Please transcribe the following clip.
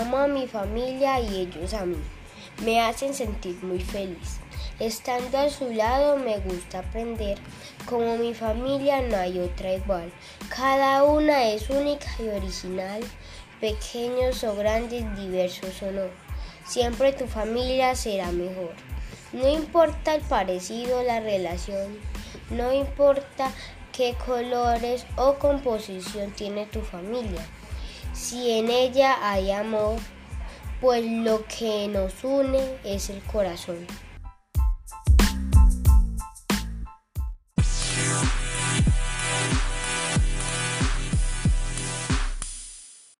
Amo a mi familia y ellos a mí. Me hacen sentir muy feliz. Estando a su lado me gusta aprender. Como mi familia no hay otra igual. Cada una es única y original. Pequeños o grandes, diversos o no. Siempre tu familia será mejor. No importa el parecido, la relación. No importa qué colores o composición tiene tu familia. Si en ella hay amor, pues lo que nos une es el corazón.